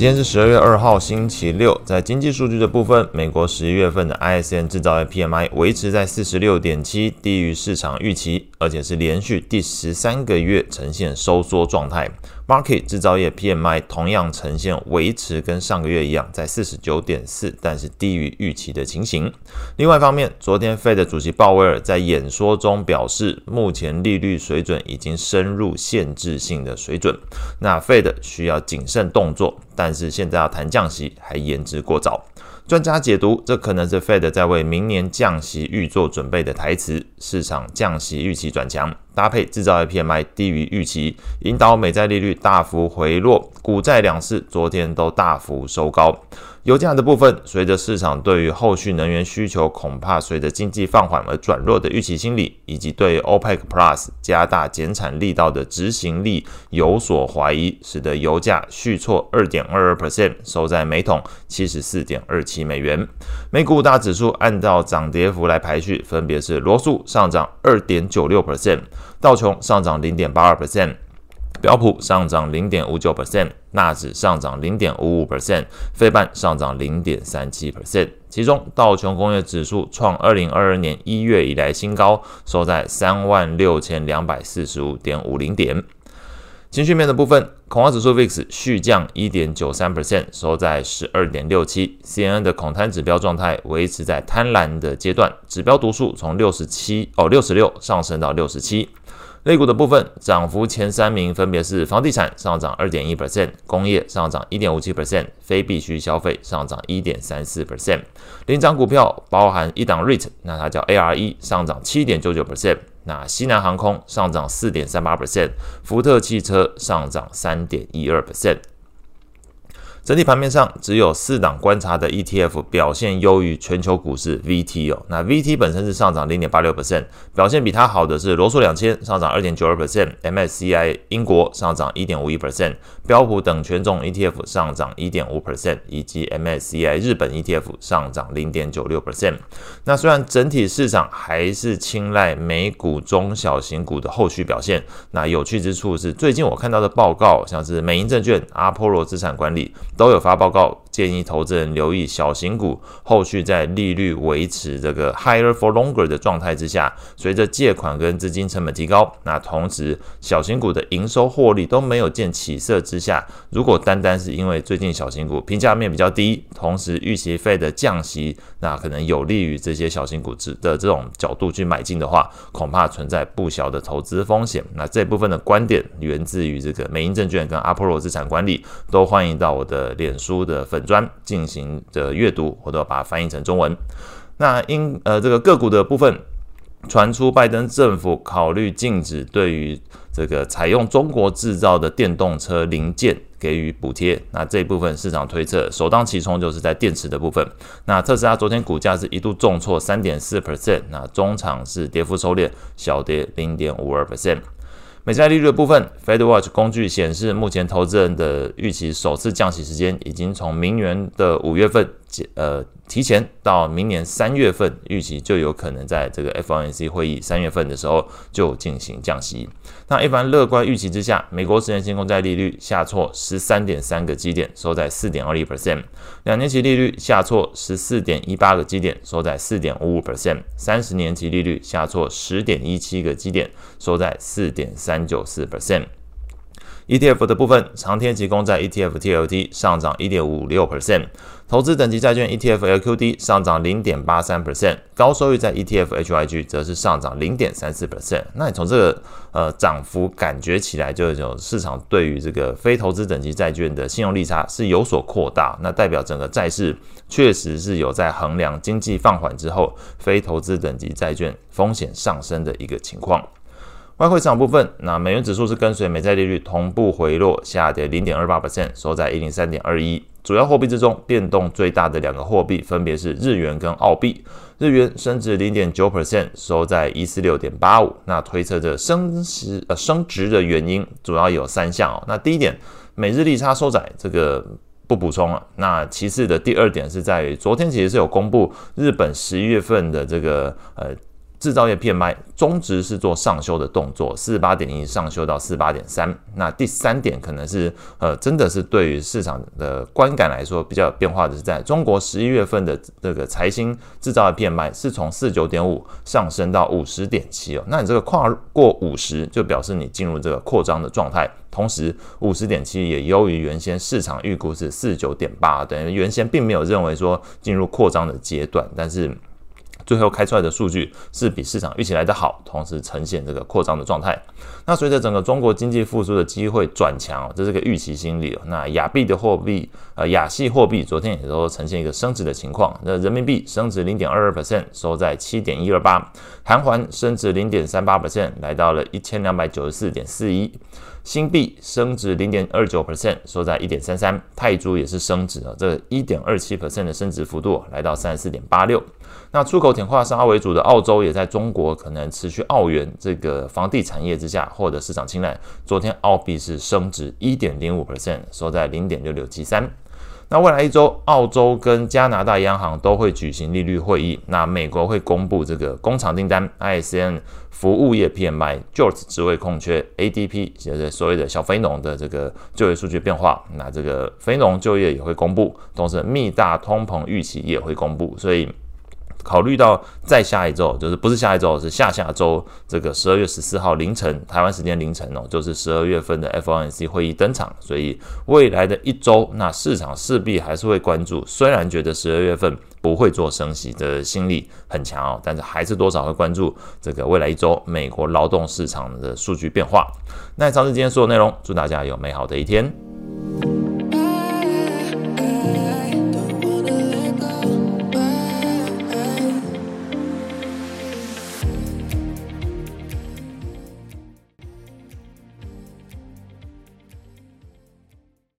今天是十二月二号，星期六。在经济数据的部分，美国十一月份的 ISM 制造业 PMI 维持在四十六点七，低于市场预期，而且是连续第十三个月呈现收缩状态。Market 制造业 PMI 同样呈现维持跟上个月一样，在四十九点四，但是低于预期的情形。另外一方面，昨天 Fed 主席鲍威尔在演说中表示，目前利率水准已经深入限制性的水准，那 Fed 需要谨慎动作。但是现在要谈降息还言之过早。专家解读，这可能是 Fed 在为明年降息预做准备的台词。市场降息预期转强，搭配制造业 PMI 低于预期，引导美债利率大幅回落，股债两市昨天都大幅收高。油价的部分，随着市场对于后续能源需求恐怕随着经济放缓而转弱的预期心理，以及对 OPEC Plus 加大减产力道的执行力有所怀疑，使得油价续挫二点二二 percent，收在每桶七十四点二七美元。美股五大指数按照涨跌幅来排序，分别是罗素上涨二点九六 percent，道琼上涨零点八二 percent。标普上涨零点五九 percent，纳指上涨零点五五 percent，费半上涨零点三七 percent。其中道琼工业指数创二零二二年一月以来新高，收在三万六千两百四十五点五零点。情绪面的部分，恐慌指数 VIX 续降一点九三 percent，收在十二点六七。CNN 的恐贪指标状态维持在贪婪的阶段，指标读数从六十七哦六十六上升到六十七。类股的部分，涨幅前三名分别是房地产上涨二点一 percent，工业上涨一点五七 percent，非必需消费上涨一点三四 percent。领涨股票包含一档 REIT，那它叫 ARE，上涨七点九九 percent。那西南航空上涨四点三八 percent，福特汽车上涨三点一二 percent。整体盘面上，只有四档观察的 ETF 表现优于全球股市 VT 哦。那 VT 本身是上涨零点八六 percent，表现比它好的是罗素两千上涨二点九二 percent，MSCI 英国上涨一点五一 percent，标普等权重 ETF 上涨一点五 percent，以及 MSCI 日本 ETF 上涨零点九六 percent。那虽然整体市场还是青睐美股中小型股的后续表现，那有趣之处是，最近我看到的报告，像是美银证券、阿波罗资产管理。都有发报告，建议投资人留意小型股后续在利率维持这个 higher for longer 的状态之下，随着借款跟资金成本提高，那同时小型股的营收获利都没有见起色之下，如果单单是因为最近小型股评价面比较低，同时预期费的降息，那可能有利于这些小型股值的这种角度去买进的话，恐怕存在不小的投资风险。那这部分的观点源自于这个美银证券跟阿波罗资产管理，都欢迎到我的。脸书的粉专进行的阅读，我都要把它翻译成中文。那因呃这个个股的部分传出，拜登政府考虑禁止对于这个采用中国制造的电动车零件给予补贴。那这一部分市场推测，首当其冲就是在电池的部分。那特斯拉昨天股价是一度重挫三点四 percent，那中场是跌幅收敛，小跌零点五二 percent。美债利率的部分，FedWatch 工具显示，目前投资人的预期首次降息时间已经从明年的五月份。呃，提前到明年三月份，预期就有可能在这个 FOMC 会议三月份的时候就进行降息。那一般乐观预期之下，美国十年期公债利率下挫十三点三个基点，收在四点二一 percent；两年期利率下挫十四点一八个基点，收在四点五五 percent；三十年期利率下挫十点一七个基点，收在四点三九四 percent。ETF 的部分，长天期公债 ETF TLT 上涨一点五六 percent，投资等级债券 ETF LQD 上涨零点八三 percent，高收益在 ETF HYG 则是上涨零点三四 percent。那你从这个呃涨幅感觉起来，就有市场对于这个非投资等级债券的信用利差是有所扩大，那代表整个债市确实是有在衡量经济放缓之后，非投资等级债券风险上升的一个情况。外汇市场部分，那美元指数是跟随美债利率同步回落，下跌零点二八 percent，收在一零三点二一。主要货币之中，变动最大的两个货币分别是日元跟澳币。日元升值零点九 percent，收在一四六点八五。那推测着升值呃升值的原因主要有三项哦。那第一点，美日利差收窄，这个不补充了。那其次的第二点是在于昨天其实是有公布日本十一月份的这个呃。制造业 PMI 中值是做上修的动作，四十八点一上修到四十八点三。那第三点可能是呃，真的是对于市场的观感来说比较有变化的是，在中国十一月份的这个财新制造业 PMI 是从四九点五上升到五十点七哦。那你这个跨过五十，就表示你进入这个扩张的状态。同时，五十点七也优于原先市场预估是四九点八，等于原先并没有认为说进入扩张的阶段，但是。最后开出来的数据是比市场预期来的好，同时呈现这个扩张的状态。那随着整个中国经济复苏的机会转强，这是个预期心理。那亚币的货币，呃，亚系货币昨天也都呈现一个升值的情况。那人民币升值零点二二 percent，收在七点一二八；韩元升值零点三八 percent，来到了一千两百九十四点四一。新币升值零点二九 percent，收在一点三三；泰铢也是升值啊，这一点二七 percent 的升值幅度来到三十四点八六。那出口碘化砂为主的澳洲，也在中国可能持续澳元这个房地产业之下获得市场青睐。昨天澳币是升值一点零五 percent，收在零点六六七三。那未来一周，澳洲跟加拿大央行都会举行利率会议。那美国会公布这个工厂订单、ISM 服务业 PMI、JOLTS 职位空缺、ADP，就是所谓的小非农的这个就业数据变化。那这个非农就业也会公布，同时密大通膨预期也会公布。所以。考虑到再下一周，就是不是下一周，是下下周，这个十二月十四号凌晨台湾时间凌晨哦，就是十二月份的 FOMC 会议登场，所以未来的一周，那市场势必还是会关注。虽然觉得十二月份不会做升息的心理很强哦，但是还是多少会关注这个未来一周美国劳动市场的数据变化。那以上是今天所有内容，祝大家有美好的一天。